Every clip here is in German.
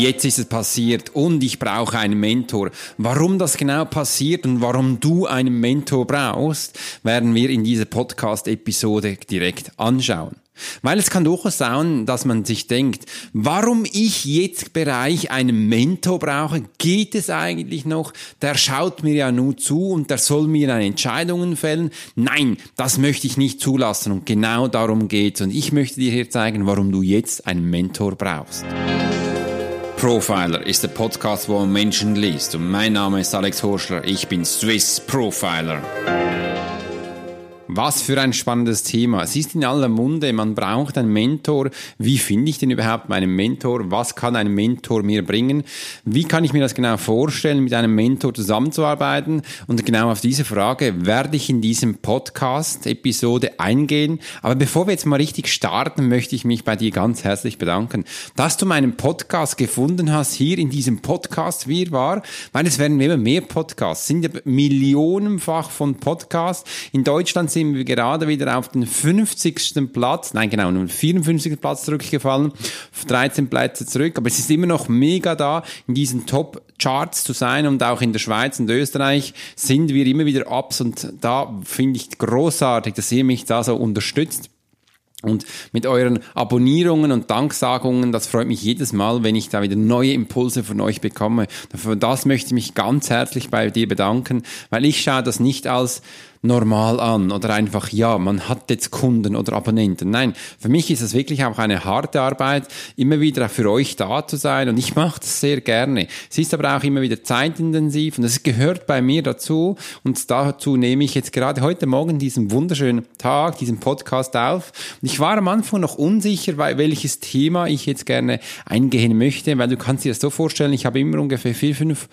jetzt ist es passiert und ich brauche einen Mentor. Warum das genau passiert und warum du einen Mentor brauchst, werden wir in dieser Podcast-Episode direkt anschauen. Weil es kann durchaus sein, dass man sich denkt, warum ich jetzt Bereich einen Mentor brauche, geht es eigentlich noch? Der schaut mir ja nur zu und der soll mir eine Entscheidungen fällen. Nein, das möchte ich nicht zulassen und genau darum geht's. Und ich möchte dir hier zeigen, warum du jetzt einen Mentor brauchst. Profiler ist der Podcast, wo man Menschen liest. Und mein Name ist Alex Horschler. Ich bin Swiss Profiler. Was für ein spannendes Thema. Es ist in aller Munde, man braucht einen Mentor. Wie finde ich denn überhaupt meinen Mentor? Was kann ein Mentor mir bringen? Wie kann ich mir das genau vorstellen, mit einem Mentor zusammenzuarbeiten? Und genau auf diese Frage werde ich in diesem Podcast-Episode eingehen. Aber bevor wir jetzt mal richtig starten, möchte ich mich bei dir ganz herzlich bedanken, dass du meinen Podcast gefunden hast, hier in diesem Podcast wie war, weil es werden immer mehr Podcasts, es sind ja millionenfach von Podcasts. In Deutschland sind sind wir gerade wieder auf den 50. Platz, nein genau, nur 54. Platz zurückgefallen, 13 Plätze zurück, aber es ist immer noch mega da, in diesen Top-Charts zu sein und auch in der Schweiz und Österreich sind wir immer wieder Ups und da finde ich großartig, dass ihr mich da so unterstützt. Und mit euren Abonnierungen und Danksagungen, das freut mich jedes Mal, wenn ich da wieder neue Impulse von euch bekomme. Für das möchte ich mich ganz herzlich bei dir bedanken, weil ich schaue das nicht als normal an oder einfach, ja, man hat jetzt Kunden oder Abonnenten. Nein, für mich ist es wirklich auch eine harte Arbeit, immer wieder für euch da zu sein und ich mache das sehr gerne. Es ist aber auch immer wieder zeitintensiv und es gehört bei mir dazu und dazu nehme ich jetzt gerade heute Morgen diesen wunderschönen Tag, diesen Podcast auf. Und ich war am Anfang noch unsicher, welches Thema ich jetzt gerne eingehen möchte, weil du kannst dir das so vorstellen, ich habe immer ungefähr vier, fünf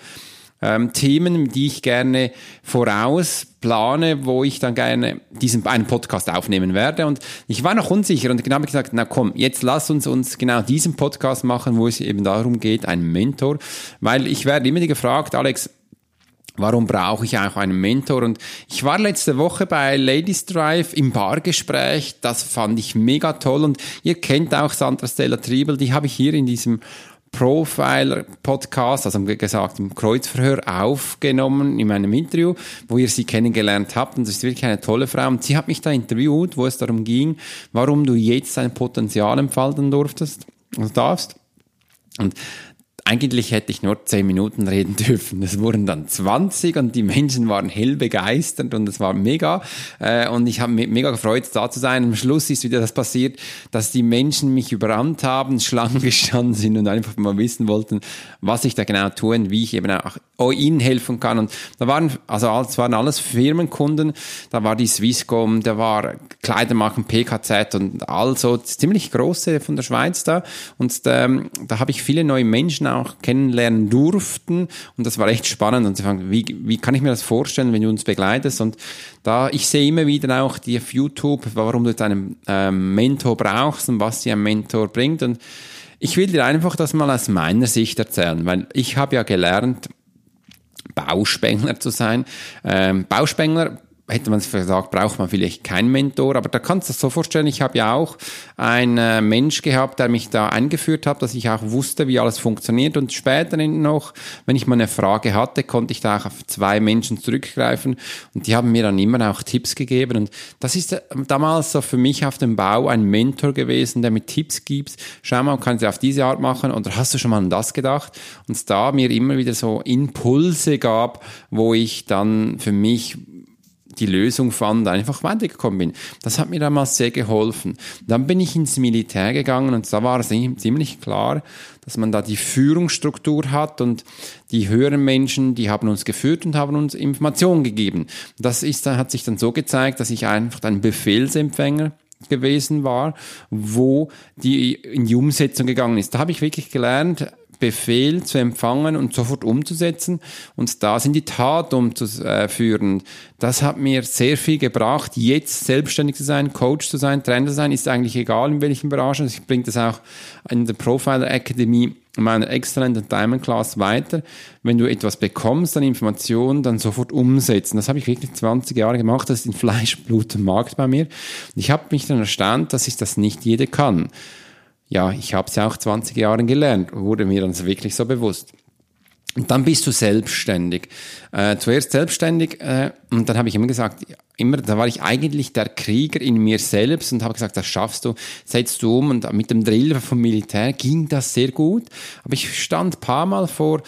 ähm, Themen, die ich gerne vorausplane, wo ich dann gerne diesen einen Podcast aufnehmen werde. Und ich war noch unsicher und genau habe gesagt, na komm, jetzt lass uns uns genau diesen Podcast machen, wo es eben darum geht, einen Mentor, weil ich werde immer gefragt, Alex, Warum brauche ich auch einen Mentor? Und ich war letzte Woche bei Ladies Drive im Bargespräch. Das fand ich mega toll. Und ihr kennt auch Sandra Stella Triebel. Die habe ich hier in diesem Profiler-Podcast, also gesagt im Kreuzverhör aufgenommen in meinem Interview, wo ihr sie kennengelernt habt. Und das ist wirklich eine tolle Frau. Und sie hat mich da interviewt, wo es darum ging, warum du jetzt dein Potenzial entfalten durftest, also darfst. Und eigentlich hätte ich nur zehn Minuten reden dürfen. Es wurden dann 20 und die Menschen waren hell begeistert und es war mega. Äh, und ich habe mich mega gefreut, da zu sein. Am Schluss ist wieder das passiert, dass die Menschen mich überrannt haben, Schlangen gestanden sind und einfach mal wissen wollten, was ich da genau tue und wie ich eben auch ihnen helfen kann. Und da waren, also es waren alles Firmenkunden. Da war die Swisscom, da war Kleidermarken PKZ und also ziemlich große von der Schweiz da. Und ähm, da habe ich viele neue Menschen auch auch kennenlernen durften. Und das war echt spannend. Und sie fragen, wie, wie kann ich mir das vorstellen, wenn du uns begleitest? Und da, ich sehe immer wieder auch die auf YouTube, warum du jetzt einen ähm, Mentor brauchst und was dir ein Mentor bringt. Und ich will dir einfach das mal aus meiner Sicht erzählen, weil ich habe ja gelernt, Bauspengler zu sein. Ähm, Bauspengler hätte man gesagt, braucht man vielleicht keinen Mentor, aber da kannst du das so vorstellen, ich habe ja auch einen äh, Mensch gehabt, der mich da eingeführt hat, dass ich auch wusste, wie alles funktioniert. Und später noch, wenn ich mal eine Frage hatte, konnte ich da auch auf zwei Menschen zurückgreifen. Und die haben mir dann immer auch Tipps gegeben. Und das ist äh, damals so für mich auf dem Bau ein Mentor gewesen, der mir Tipps gibt, schau mal, kannst du auf diese Art machen? Oder hast du schon mal an das gedacht? Und da mir immer wieder so Impulse gab, wo ich dann für mich die Lösung fand, einfach weitergekommen bin. Das hat mir damals sehr geholfen. Dann bin ich ins Militär gegangen und da war es ziemlich klar, dass man da die Führungsstruktur hat und die höheren Menschen, die haben uns geführt und haben uns Informationen gegeben. Das ist, hat sich dann so gezeigt, dass ich einfach ein Befehlsempfänger gewesen war, wo die in die Umsetzung gegangen ist. Da habe ich wirklich gelernt, Befehl zu empfangen und sofort umzusetzen und da sind die Tat umzuführen. Das hat mir sehr viel gebracht, jetzt selbstständig zu sein, Coach zu sein, Trainer zu sein, ist eigentlich egal in welchen Branchen. Ich bringe das auch in der Profiler Academy meiner Excellent und Diamond Class weiter. Wenn du etwas bekommst an Informationen, dann sofort umsetzen. Das habe ich wirklich 20 Jahre gemacht. Das ist in Fleisch, Blut und Markt bei mir. Ich habe mich dann erstaunt, dass ich das nicht jeder kann. Ja, ich habe es ja auch 20 Jahre gelernt, wurde mir dann wirklich so bewusst. Und dann bist du selbstständig. Äh, zuerst selbstständig äh, und dann habe ich immer gesagt, immer, da war ich eigentlich der Krieger in mir selbst und habe gesagt, das schaffst du, setzt du um. Und mit dem Drill vom Militär ging das sehr gut. Aber ich stand paar Mal vor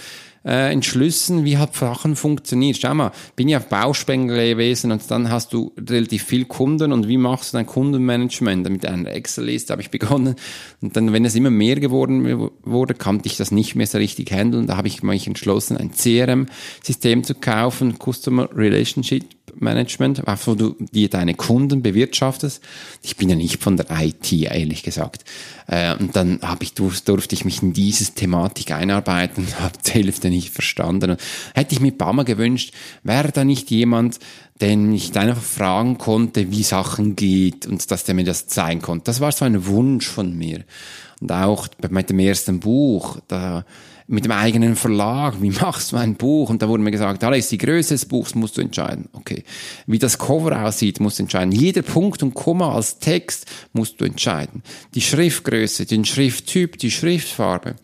äh, Entschlüssen, wie halt Sachen funktioniert. Schau mal, bin ja auf Bauspengler gewesen und dann hast du relativ viel Kunden und wie machst du dein Kundenmanagement? Mit einer Excel-Liste habe ich begonnen und dann, wenn es immer mehr geworden wurde, konnte ich das nicht mehr so richtig handeln. Da habe ich mich entschlossen, ein CRM-System zu kaufen, Customer Relationship Management, wo du dir deine Kunden bewirtschaftest. Ich bin ja nicht von der IT, ehrlich gesagt. Äh, und dann habe ich, durfte ich mich in diese Thematik einarbeiten, habe die Hälfte nicht verstanden. Und hätte ich mir Bama gewünscht, wäre da nicht jemand, den ich einfach fragen konnte, wie Sachen geht und dass der mir das zeigen konnte. Das war so ein Wunsch von mir. Und auch mit dem ersten Buch, da mit dem eigenen Verlag, wie machst du ein Buch? Und da wurde mir gesagt, Alex, die Größe des Buchs musst du entscheiden. Okay. Wie das Cover aussieht, musst du entscheiden. Jeder Punkt und Komma als Text musst du entscheiden. Die Schriftgröße, den Schrifttyp, die Schriftfarbe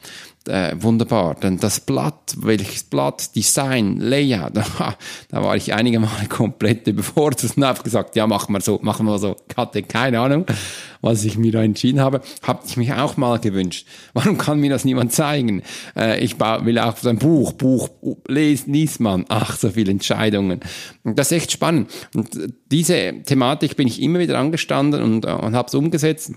äh, wunderbar. Denn das Blatt, welches Blatt, Design, Layout, da war ich einige Male komplett überfordert und habe gesagt, ja, machen wir so, machen wir so. Ich hatte keine Ahnung, was ich mir da entschieden habe. Habe ich mich auch mal gewünscht. Warum kann mir das niemand zeigen? Äh, ich will auch so ein Buch, Buch, les, liest man. Ach, so viele Entscheidungen. Und das ist echt spannend. Und diese Thematik bin ich immer wieder angestanden und, und habe es umgesetzt.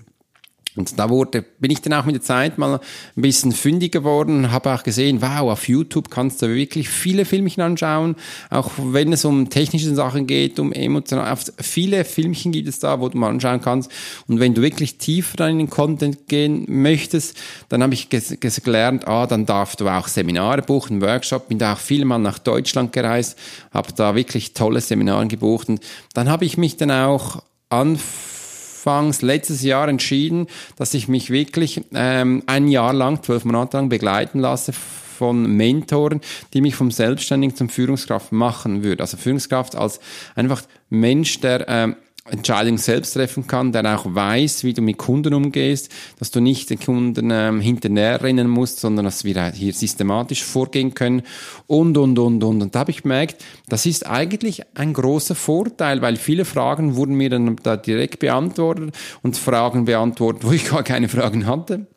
Und da wurde, bin ich dann auch mit der Zeit mal ein bisschen fündig geworden, habe auch gesehen, wow, auf YouTube kannst du wirklich viele Filmchen anschauen, auch wenn es um technische Sachen geht, um emotional, viele Filmchen gibt es da, wo du mal anschauen kannst. Und wenn du wirklich tiefer in den Content gehen möchtest, dann habe ich gelernt, ah, dann darfst du auch Seminare buchen, Workshop, bin da auch viel mal nach Deutschland gereist, habe da wirklich tolle Seminare gebucht. Und dann habe ich mich dann auch anfangen anfangs letztes Jahr entschieden, dass ich mich wirklich ähm, ein Jahr lang, zwölf Monate lang begleiten lasse von Mentoren, die mich vom Selbstständigen zum Führungskraft machen würde. Also Führungskraft als einfach Mensch, der ähm, Entscheidungen selbst treffen kann, der auch weiß, wie du mit Kunden umgehst, dass du nicht den Kunden ähm, hinterher rennen musst, sondern dass wir hier systematisch vorgehen können und, und, und, und. Und da habe ich gemerkt, das ist eigentlich ein großer Vorteil, weil viele Fragen wurden mir dann da direkt beantwortet und Fragen beantwortet, wo ich gar keine Fragen hatte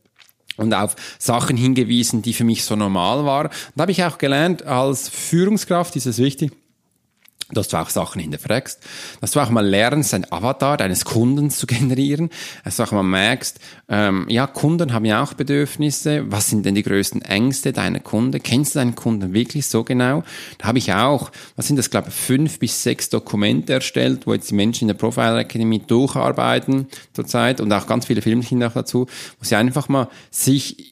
und auf Sachen hingewiesen, die für mich so normal waren. Da habe ich auch gelernt, als Führungskraft ist es wichtig, dass du auch Sachen hinterfragst, dass du auch mal lernst, ein Avatar deines Kunden zu generieren, dass du auch mal merkst, ähm, ja, Kunden haben ja auch Bedürfnisse, was sind denn die größten Ängste deiner Kunden, kennst du deinen Kunden wirklich so genau? Da habe ich auch, was sind das, glaube ich, fünf bis sechs Dokumente erstellt, wo jetzt die Menschen in der Profile Academy durcharbeiten zurzeit. Und auch ganz viele Filmchen noch dazu, wo sie einfach mal sich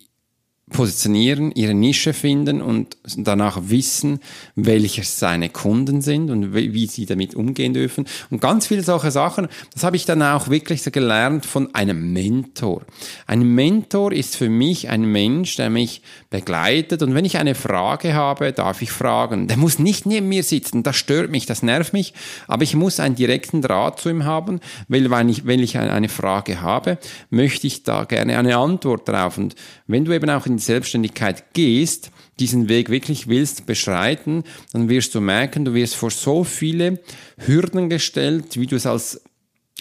positionieren, ihre Nische finden und danach wissen, welche seine Kunden sind und wie sie damit umgehen dürfen. Und ganz viele solche Sachen, das habe ich dann auch wirklich so gelernt von einem Mentor. Ein Mentor ist für mich ein Mensch, der mich begleitet und wenn ich eine Frage habe, darf ich fragen. Der muss nicht neben mir sitzen, das stört mich, das nervt mich, aber ich muss einen direkten Draht zu ihm haben, weil wenn ich, wenn ich eine Frage habe, möchte ich da gerne eine Antwort drauf. Und wenn du eben auch in Selbstständigkeit gehst, diesen Weg wirklich willst beschreiten, dann wirst du merken, du wirst vor so viele Hürden gestellt, wie du es als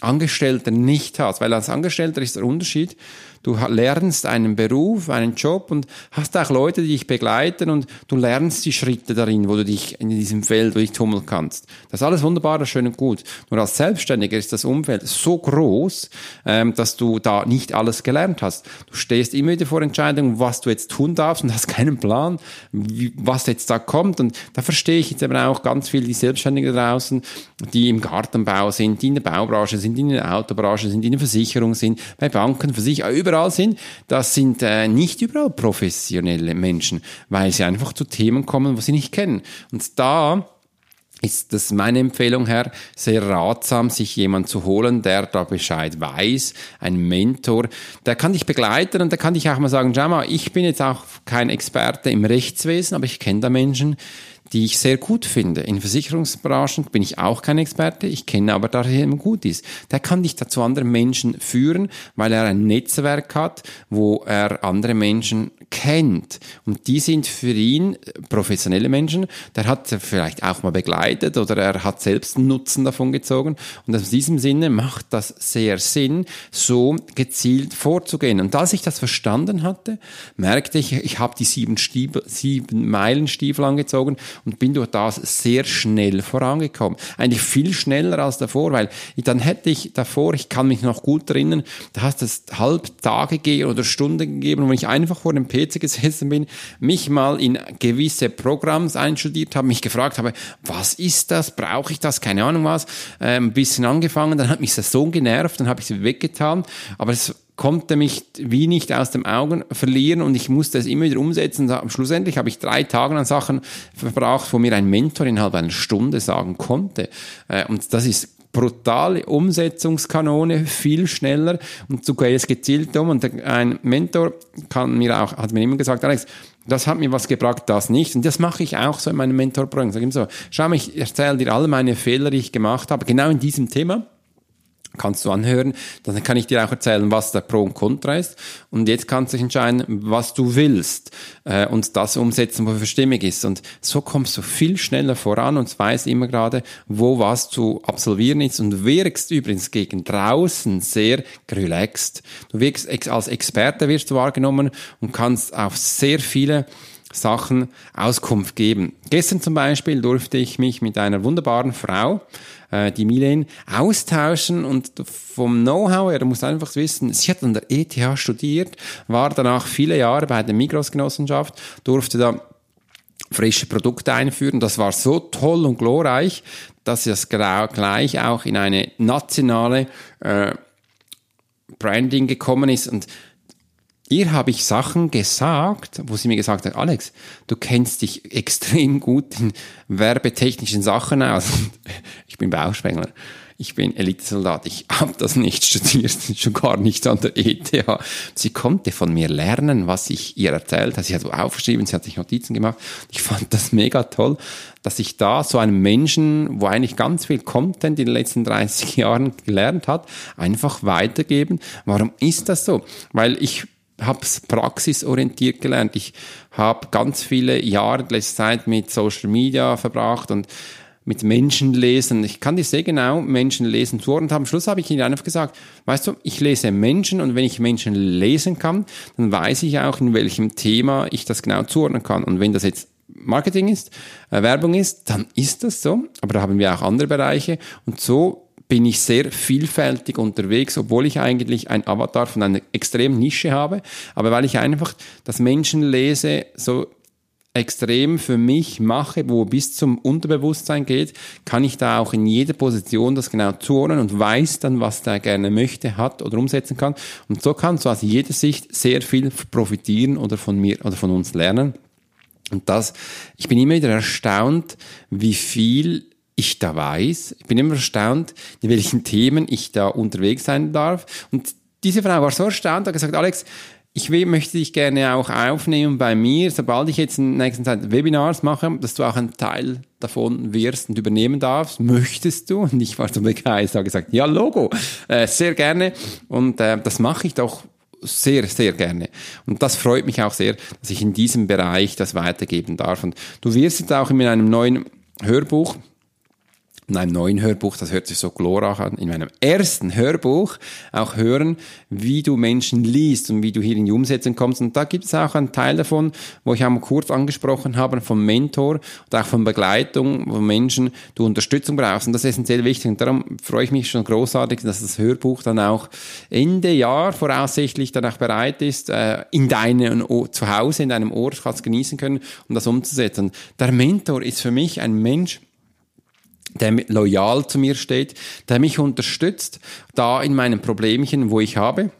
Angestellter nicht hast. Weil als Angestellter ist der Unterschied, Du lernst einen Beruf, einen Job und hast auch Leute, die dich begleiten und du lernst die Schritte darin, wo du dich in diesem Feld durchtummeln kannst. Das ist alles wunderbar, das ist schön und gut. Nur als Selbstständiger ist das Umfeld so groß, ähm, dass du da nicht alles gelernt hast. Du stehst immer wieder vor Entscheidungen, was du jetzt tun darfst und hast keinen Plan, was jetzt da kommt. Und da verstehe ich jetzt eben auch ganz viel die Selbstständigen draußen, die im Gartenbau sind, die in der Baubranche sind, die in der Autobranche sind, die in der Versicherung sind, bei Banken, Versicherungen, überall sind, das sind äh, nicht überall professionelle Menschen, weil sie einfach zu Themen kommen, wo sie nicht kennen. Und da ist das meine Empfehlung her sehr ratsam, sich jemand zu holen, der da Bescheid weiß, ein Mentor, der kann dich begleiten und der kann dich auch mal sagen, schau mal, ich bin jetzt auch kein Experte im Rechtswesen, aber ich kenne da Menschen, die ich sehr gut finde. In Versicherungsbranchen bin ich auch kein Experte, ich kenne aber, dass er gut ist. Der kann dich dazu anderen Menschen führen, weil er ein Netzwerk hat, wo er andere Menschen kennt. Und die sind für ihn professionelle Menschen. Der hat vielleicht auch mal begleitet oder er hat selbst einen Nutzen davon gezogen. Und aus diesem Sinne macht das sehr Sinn, so gezielt vorzugehen. Und als ich das verstanden hatte, merkte ich, ich habe die sieben, Stiefel, sieben Meilen Stiefel angezogen und bin durch das sehr schnell vorangekommen. Eigentlich viel schneller als davor, weil dann hätte ich davor, ich kann mich noch gut erinnern, da hast es halb Tage gegeben oder Stunden gegeben, wo ich einfach vor dem PC gesessen bin, mich mal in gewisse Programms einstudiert habe, mich gefragt habe, was ist das, brauche ich das, keine Ahnung was, äh, ein bisschen angefangen, dann hat mich das so genervt, dann habe ich sie weggetan, aber es konnte mich wie nicht aus den Augen verlieren und ich musste es immer wieder umsetzen. schlussendlich habe ich drei Tage an Sachen verbracht, wo mir ein Mentor innerhalb einer Stunde sagen konnte. Äh, und das ist brutale Umsetzungskanone, viel schneller und sogar jetzt gezielt um. Und ein Mentor kann mir auch, hat mir immer gesagt, Alex, das hat mir was gebracht, das nicht. Und das mache ich auch so in meinem Mentorprogramm. Sag ihm so, schau mal, ich erzähle dir alle meine Fehler, die ich gemacht habe, genau in diesem Thema kannst du anhören. Dann kann ich dir auch erzählen, was der Pro und Contra ist. Und jetzt kannst du dich entscheiden, was du willst äh, und das umsetzen, wofür stimmig ist. Und so kommst du viel schneller voran und weißt immer gerade, wo was zu absolvieren ist und wirkst übrigens gegen draußen sehr relaxed. Du wirkst als Experte wirst du wahrgenommen und kannst auf sehr viele Sachen Auskunft geben. Gestern zum Beispiel durfte ich mich mit einer wunderbaren Frau, äh, die Milen, austauschen und vom Know-how her, du musst einfach wissen, sie hat an der ETH studiert, war danach viele Jahre bei der Migros-Genossenschaft, durfte da frische Produkte einführen. Das war so toll und glorreich, dass sie das gleich auch in eine nationale äh, Branding gekommen ist und Ihr habe ich Sachen gesagt, wo sie mir gesagt hat, Alex, du kennst dich extrem gut in werbetechnischen Sachen aus. Ich bin Bauspengler. Ich bin Elitesoldat. Ich habe das nicht studiert, schon gar nicht an der ETH. Sie konnte von mir lernen, was ich ihr erzählt habe. Sie hat aufgeschrieben, sie hat sich Notizen gemacht. Ich fand das mega toll, dass ich da so einem Menschen, wo eigentlich ganz viel Content in den letzten 30 Jahren gelernt hat, einfach weitergeben. Warum ist das so? Weil ich habe es praxisorientiert gelernt. Ich habe ganz viele Jahre letzte Zeit mit Social Media verbracht und mit Menschen lesen. Ich kann dir sehr genau Menschen lesen zuordnen. Am Schluss habe ich ihnen einfach gesagt, weißt du, ich lese Menschen und wenn ich Menschen lesen kann, dann weiß ich auch, in welchem Thema ich das genau zuordnen kann. Und wenn das jetzt Marketing ist, äh, Werbung ist, dann ist das so. Aber da haben wir auch andere Bereiche. Und so bin ich sehr vielfältig unterwegs, obwohl ich eigentlich ein Avatar von einer extremen Nische habe, aber weil ich einfach das Menschenlese so extrem für mich mache, wo bis zum Unterbewusstsein geht, kann ich da auch in jeder Position das genau zuordnen und weiß dann, was der gerne möchte, hat oder umsetzen kann. Und so kannst du aus jeder Sicht sehr viel profitieren oder von mir oder von uns lernen. Und das, ich bin immer wieder erstaunt, wie viel ich da weiß. Ich bin immer erstaunt, in welchen Themen ich da unterwegs sein darf. Und diese Frau war so erstaunt, hat gesagt, Alex, ich möchte dich gerne auch aufnehmen bei mir, sobald ich jetzt in der nächsten Zeit Webinars mache, dass du auch ein Teil davon wirst und übernehmen darfst. Möchtest du? Und ich war so begeistert, habe gesagt, ja, Logo, äh, sehr gerne. Und äh, das mache ich doch sehr, sehr gerne. Und das freut mich auch sehr, dass ich in diesem Bereich das weitergeben darf. Und du wirst jetzt auch in einem neuen Hörbuch, in einem neuen Hörbuch, das hört sich so glorreich an, in meinem ersten Hörbuch auch hören, wie du Menschen liest und wie du hier in die Umsetzung kommst. Und da gibt es auch einen Teil davon, wo ich auch kurz angesprochen habe, vom Mentor und auch von Begleitung, wo Menschen du Unterstützung brauchst. Und das ist essentiell wichtig. Und darum freue ich mich schon großartig, dass das Hörbuch dann auch Ende Jahr voraussichtlich dann auch bereit ist, äh, in deinem zu Hause, in deinem Ort, kannst genießen können, um das umzusetzen. Der Mentor ist für mich ein Mensch, der loyal zu mir steht, der mich unterstützt, da in meinen Problemchen, wo ich habe,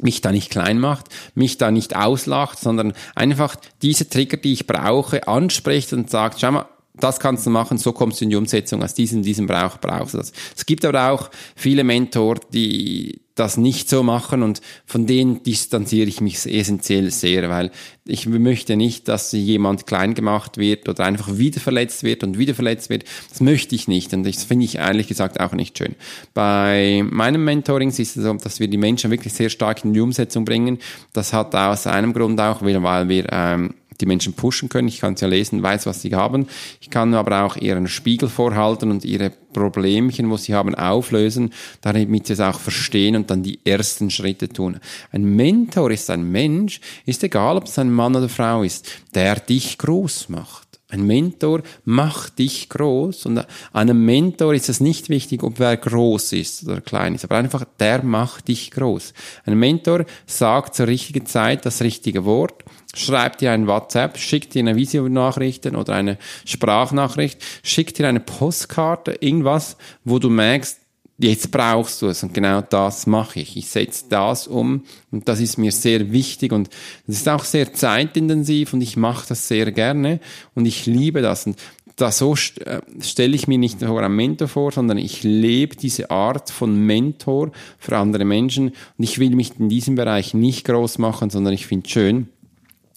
mich da nicht klein macht, mich da nicht auslacht, sondern einfach diese Trigger, die ich brauche, anspricht und sagt, schau mal, das kannst du machen, so kommst du in die Umsetzung, aus diesem, diesem Brauch brauchst du das. Es gibt aber auch viele Mentor, die das nicht so machen und von denen distanziere ich mich essentiell sehr, weil ich möchte nicht, dass jemand klein gemacht wird oder einfach wieder verletzt wird und wieder verletzt wird. Das möchte ich nicht und das finde ich ehrlich gesagt auch nicht schön. Bei meinem Mentoring ist es so, dass wir die Menschen wirklich sehr stark in die Umsetzung bringen. Das hat aus einem Grund auch, weil wir ähm, die Menschen pushen können. Ich kann es ja lesen, weiß, was sie haben. Ich kann aber auch ihren Spiegel vorhalten und ihre Problemchen, wo sie haben, auflösen, damit sie es auch verstehen und dann die ersten Schritte tun. Ein Mentor ist ein Mensch, ist egal, ob es ein Mann oder Frau ist, der dich groß macht. Ein Mentor macht dich groß und einem Mentor ist es nicht wichtig, ob wer groß ist oder klein ist, aber einfach der macht dich groß. Ein Mentor sagt zur richtigen Zeit das richtige Wort schreibt dir ein WhatsApp, schickt dir eine Videonachricht oder eine Sprachnachricht, schickt dir eine Postkarte, irgendwas, wo du merkst, jetzt brauchst du es und genau das mache ich. Ich setze das um und das ist mir sehr wichtig und das ist auch sehr zeitintensiv und ich mache das sehr gerne und ich liebe das und da so äh, stelle ich mir nicht nur einen Mentor vor, sondern ich lebe diese Art von Mentor für andere Menschen und ich will mich in diesem Bereich nicht groß machen, sondern ich finde es schön,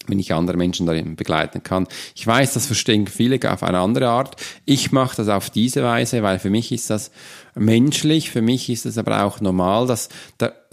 wenn ich andere Menschen darin begleiten kann. Ich weiß, das verstehen viele auf eine andere Art. Ich mache das auf diese Weise, weil für mich ist das menschlich, für mich ist es aber auch normal, dass,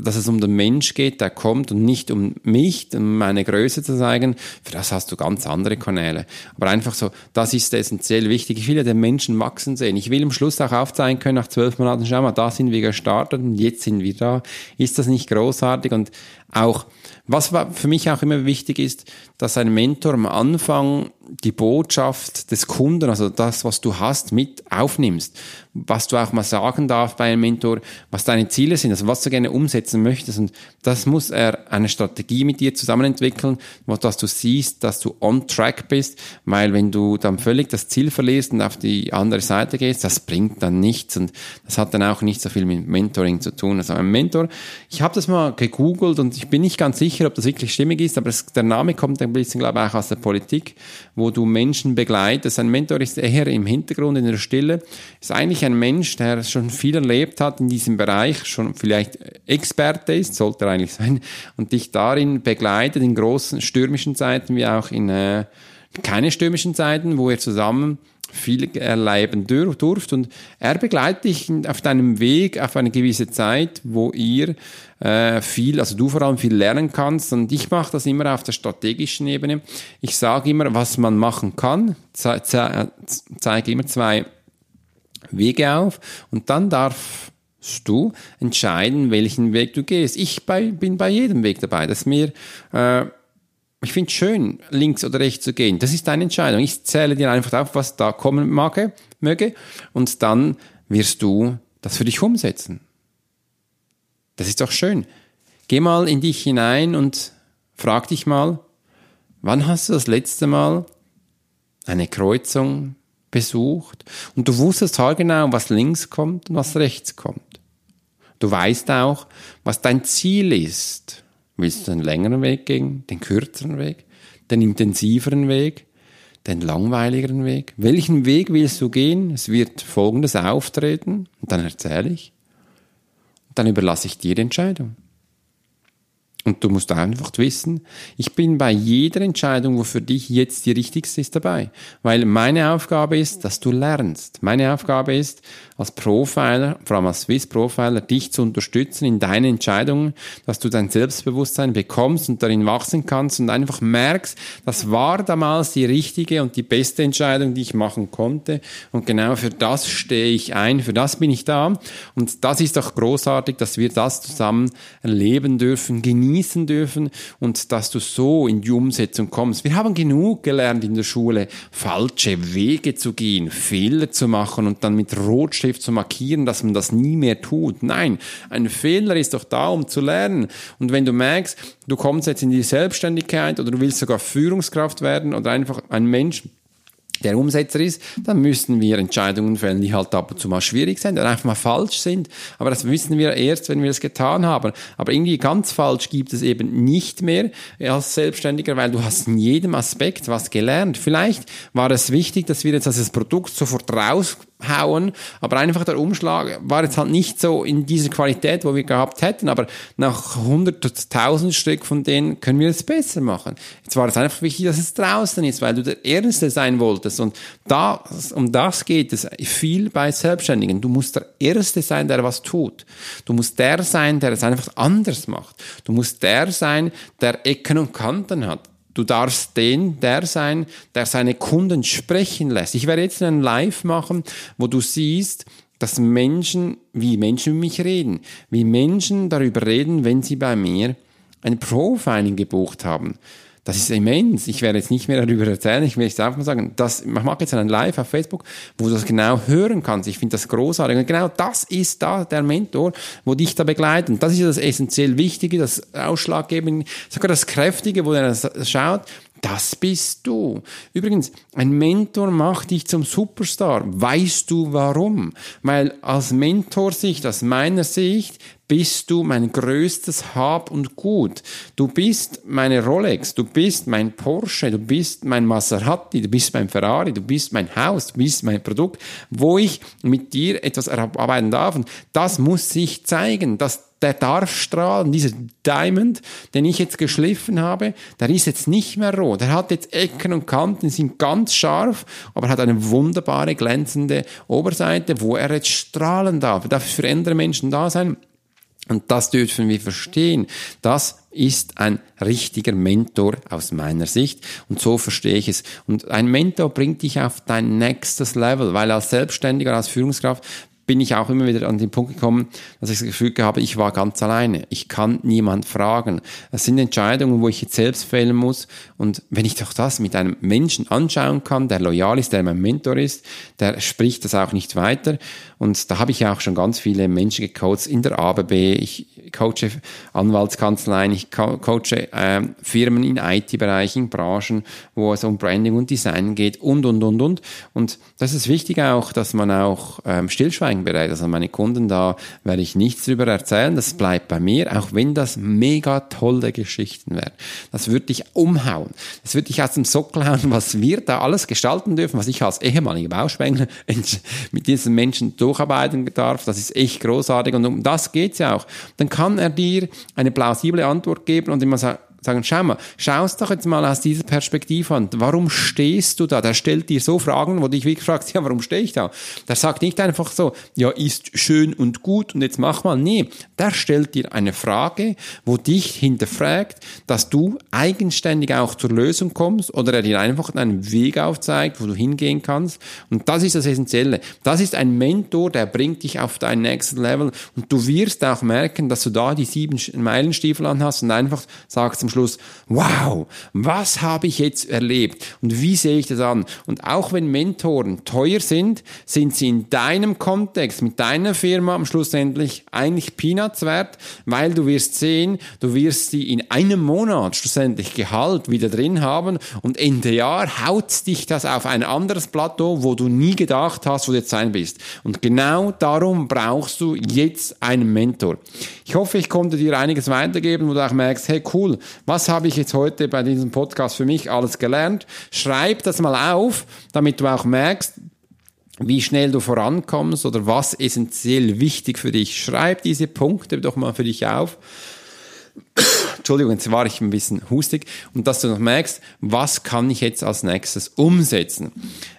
dass es um den Mensch geht, der kommt und nicht um mich, um meine Größe zu zeigen. Für das hast du ganz andere Kanäle. Aber einfach so, das ist essentiell wichtig. Ich will ja den Menschen wachsen sehen. Ich will am Schluss auch aufzeigen können, nach zwölf Monaten, schau mal, da sind wir gestartet und jetzt sind wir da. Ist das nicht großartig? Und auch, was für mich auch immer wichtig ist, dass ein Mentor am Anfang die Botschaft des Kunden, also das, was du hast, mit aufnimmst. Was du auch mal sagen darfst bei einem Mentor, was deine Ziele sind, also was du gerne umsetzen möchtest. Und das muss er eine Strategie mit dir zusammen entwickeln, dass du siehst, dass du on track bist, weil wenn du dann völlig das Ziel verlierst und auf die andere Seite gehst, das bringt dann nichts und das hat dann auch nicht so viel mit Mentoring zu tun. Also ein Mentor, ich habe das mal gegoogelt und ich bin nicht ganz sicher, ob das wirklich stimmig ist, aber es, der Name kommt ein bisschen, glaube ich, auch aus der Politik, wo du Menschen begleitest. Ein Mentor ist eher im Hintergrund, in der Stille, ist eigentlich ein Mensch, der schon viel erlebt hat in diesem Bereich, schon vielleicht Experte ist, sollte er eigentlich sein, und dich darin begleitet in großen stürmischen Zeiten wie auch in äh, keine stürmischen Zeiten, wo ihr zusammen viel erleben durft. Und er begleitet dich auf deinem Weg auf eine gewisse Zeit, wo ihr äh, viel, also du vor allem viel lernen kannst. Und ich mache das immer auf der strategischen Ebene. Ich sage immer, was man machen kann, ze ze zeige immer zwei Wege auf. Und dann darfst du entscheiden, welchen Weg du gehst. Ich bei, bin bei jedem Weg dabei. Das ist mir äh, ich finde schön, links oder rechts zu gehen. Das ist deine Entscheidung. Ich zähle dir einfach auf, was da kommen mag, möge, und dann wirst du das für dich umsetzen. Das ist doch schön. Geh mal in dich hinein und frag dich mal, wann hast du das letzte Mal eine Kreuzung besucht und du wusstest genau, was links kommt und was rechts kommt. Du weißt auch, was dein Ziel ist. Willst du den längeren Weg gehen, den kürzeren Weg, den intensiveren Weg, den langweiligeren Weg? Welchen Weg willst du gehen? Es wird Folgendes auftreten und dann erzähle ich. Und dann überlasse ich dir die Entscheidung. Und du musst einfach wissen, ich bin bei jeder Entscheidung, wo für dich jetzt die richtigste ist, dabei. Weil meine Aufgabe ist, dass du lernst. Meine Aufgabe ist, als Profiler, vor allem als Swiss Profiler, dich zu unterstützen in deinen Entscheidungen, dass du dein Selbstbewusstsein bekommst und darin wachsen kannst und einfach merkst, das war damals die richtige und die beste Entscheidung, die ich machen konnte. Und genau für das stehe ich ein, für das bin ich da. Und das ist doch großartig, dass wir das zusammen erleben dürfen, genießen dürfen und dass du so in die Umsetzung kommst. Wir haben genug gelernt in der Schule, falsche Wege zu gehen, Fehler zu machen und dann mit Rotstift Schrift zu markieren, dass man das nie mehr tut. Nein, ein Fehler ist doch da, um zu lernen. Und wenn du merkst, du kommst jetzt in die Selbstständigkeit oder du willst sogar Führungskraft werden oder einfach ein Mensch, der Umsetzer ist, dann müssten wir Entscheidungen fällen, die halt ab und zu mal schwierig sind oder einfach mal falsch sind. Aber das wissen wir erst, wenn wir es getan haben. Aber irgendwie ganz falsch gibt es eben nicht mehr als Selbstständiger, weil du hast in jedem Aspekt was gelernt. Vielleicht war es wichtig, dass wir jetzt das Produkt sofort raushauen, aber einfach der Umschlag war jetzt halt nicht so in dieser Qualität, wo wir gehabt hätten, aber nach hunderttausend Stück von denen können wir es besser machen. Jetzt war es einfach wichtig, dass es draußen ist, weil du der Erste sein wolltest. Und da, um das geht es viel bei Selbstständigen. Du musst der Erste sein, der was tut. Du musst der sein, der es einfach anders macht. Du musst der sein, der Ecken und Kanten hat. Du darfst den, der sein, der seine Kunden sprechen lässt. Ich werde jetzt einen Live machen, wo du siehst, dass Menschen, wie Menschen mit mich reden, wie Menschen darüber reden, wenn sie bei mir ein Profiling gebucht haben. Das ist immens. Ich werde jetzt nicht mehr darüber erzählen. Ich will jetzt einfach mal sagen, das, ich mache jetzt einen Live auf Facebook, wo du das genau hören kannst. Ich finde das großartig. Und genau das ist da der Mentor, wo dich da begleitet. Und das ist das essentiell Wichtige, das Ausschlaggebende, sogar das Kräftige, wo er schaut, das bist du. Übrigens, ein Mentor macht dich zum Superstar. Weißt du warum? Weil aus Mentorsicht, aus meiner Sicht, bist du mein größtes Hab und Gut. Du bist meine Rolex, du bist mein Porsche, du bist mein Maserati, du bist mein Ferrari, du bist mein Haus, du bist mein Produkt, wo ich mit dir etwas erarbeiten darf. Und das muss sich zeigen, dass der darf strahlen. Dieser Diamond, den ich jetzt geschliffen habe, der ist jetzt nicht mehr rot. Er hat jetzt Ecken und Kanten, sind ganz scharf, aber hat eine wunderbare glänzende Oberseite, wo er jetzt strahlen darf. Er darf für andere Menschen da sein. Und das dürfen wir verstehen. Das ist ein richtiger Mentor aus meiner Sicht. Und so verstehe ich es. Und ein Mentor bringt dich auf dein nächstes Level, weil als Selbstständiger, als Führungskraft bin ich auch immer wieder an den Punkt gekommen, dass ich das Gefühl habe, ich war ganz alleine. Ich kann niemand fragen. Das sind Entscheidungen, wo ich jetzt selbst fällen muss. Und wenn ich doch das mit einem Menschen anschauen kann, der loyal ist, der mein Mentor ist, der spricht das auch nicht weiter. Und da habe ich auch schon ganz viele Menschen gecoacht in der ABB. Ich coache Anwaltskanzleien, ich coache äh, Firmen in IT-Bereichen, Branchen, wo es um Branding und Design geht und, und, und, und. Und das ist wichtig auch, dass man auch ähm, stillschweigen bereit. Also meine Kunden, da werde ich nichts drüber erzählen. Das bleibt bei mir, auch wenn das mega tolle Geschichten wären. Das würde dich umhauen. Das würde dich aus dem Sockel hauen, was wir da alles gestalten dürfen, was ich als ehemaliger Bauspengler mit diesen Menschen durcharbeiten darf. Das ist echt großartig und um das geht's ja auch. Dann kann er dir eine plausible Antwort geben und immer sagen, sagen, schau mal, schau es doch jetzt mal aus dieser Perspektive an. Warum stehst du da? Der stellt dir so Fragen, wo dich wirklich fragst, ja, warum stehe ich da? Der sagt nicht einfach so, ja, ist schön und gut und jetzt mach mal. Nee, der stellt dir eine Frage, wo dich hinterfragt, dass du eigenständig auch zur Lösung kommst oder er dir einfach einen Weg aufzeigt, wo du hingehen kannst. Und das ist das Essentielle. Das ist ein Mentor, der bringt dich auf dein nächstes Level und du wirst auch merken, dass du da die sieben Meilenstiefel anhast und einfach sagst, zum Schluss, wow, was habe ich jetzt erlebt und wie sehe ich das an? Und auch wenn Mentoren teuer sind, sind sie in deinem Kontext, mit deiner Firma am Schluss endlich eigentlich Peanuts wert, weil du wirst sehen, du wirst sie in einem Monat schlussendlich Gehalt wieder drin haben und Ende Jahr haut dich das auf ein anderes Plateau, wo du nie gedacht hast, wo du jetzt sein bist. Und genau darum brauchst du jetzt einen Mentor. Ich hoffe, ich konnte dir einiges weitergeben, wo du auch merkst, hey cool, was habe ich jetzt heute bei diesem Podcast für mich alles gelernt? Schreib das mal auf, damit du auch merkst, wie schnell du vorankommst oder was essentiell wichtig für dich. Schreib diese Punkte doch mal für dich auf Entschuldigung, jetzt war ich ein bisschen hustig und dass du noch merkst, was kann ich jetzt als nächstes umsetzen.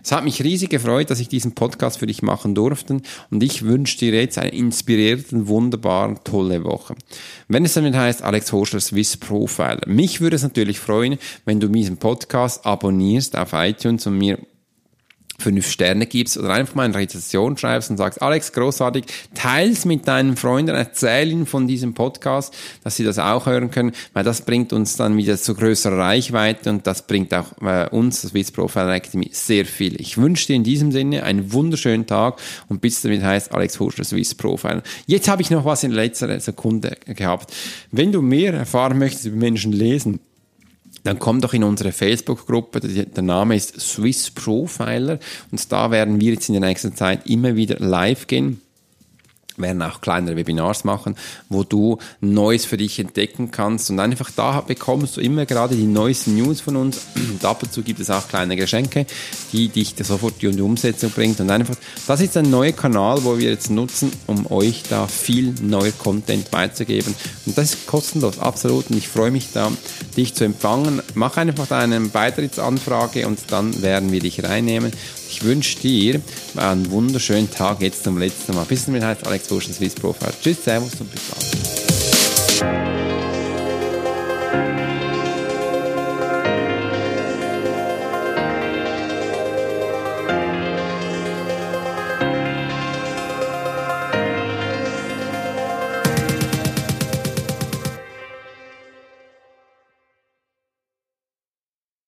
Es hat mich riesig gefreut, dass ich diesen Podcast für dich machen durfte und ich wünsche dir jetzt eine inspirierten, wunderbaren, tolle Woche. Wenn es damit heißt, Alex Horschler Swiss Profiler, mich würde es natürlich freuen, wenn du diesen Podcast abonnierst auf iTunes und mir fünf Sterne gibst oder einfach mal eine Rezession schreibst und sagst, Alex, großartig, teils mit deinen Freunden, erzähl ihnen von diesem Podcast, dass sie das auch hören können, weil das bringt uns dann wieder zu größerer Reichweite und das bringt auch äh, uns, das Swiss Profile Academy, sehr viel. Ich wünsche dir in diesem Sinne einen wunderschönen Tag und bis damit heißt Alex Hurscher Swiss Profile. Jetzt habe ich noch was in letzter Sekunde gehabt. Wenn du mehr erfahren möchtest über Menschen lesen, dann komm doch in unsere Facebook-Gruppe. Der Name ist Swiss Profiler und da werden wir jetzt in der nächsten Zeit immer wieder live gehen werden auch kleinere Webinars machen, wo du Neues für dich entdecken kannst. Und einfach da bekommst du immer gerade die neuesten News von uns. Und ab und zu gibt es auch kleine Geschenke, die dich sofort in die Umsetzung bringt. Und einfach, das ist ein neuer Kanal, wo wir jetzt nutzen, um euch da viel neuer Content beizugeben. Und das ist kostenlos, absolut. Und ich freue mich da, dich zu empfangen. Mach einfach deine Beitrittsanfrage und dann werden wir dich reinnehmen ich wünsche dir einen wunderschönen Tag jetzt zum letzten Mal. Bis zum heißt Alex Burschen, Swiss Profile. Tschüss, Servus und bis bald.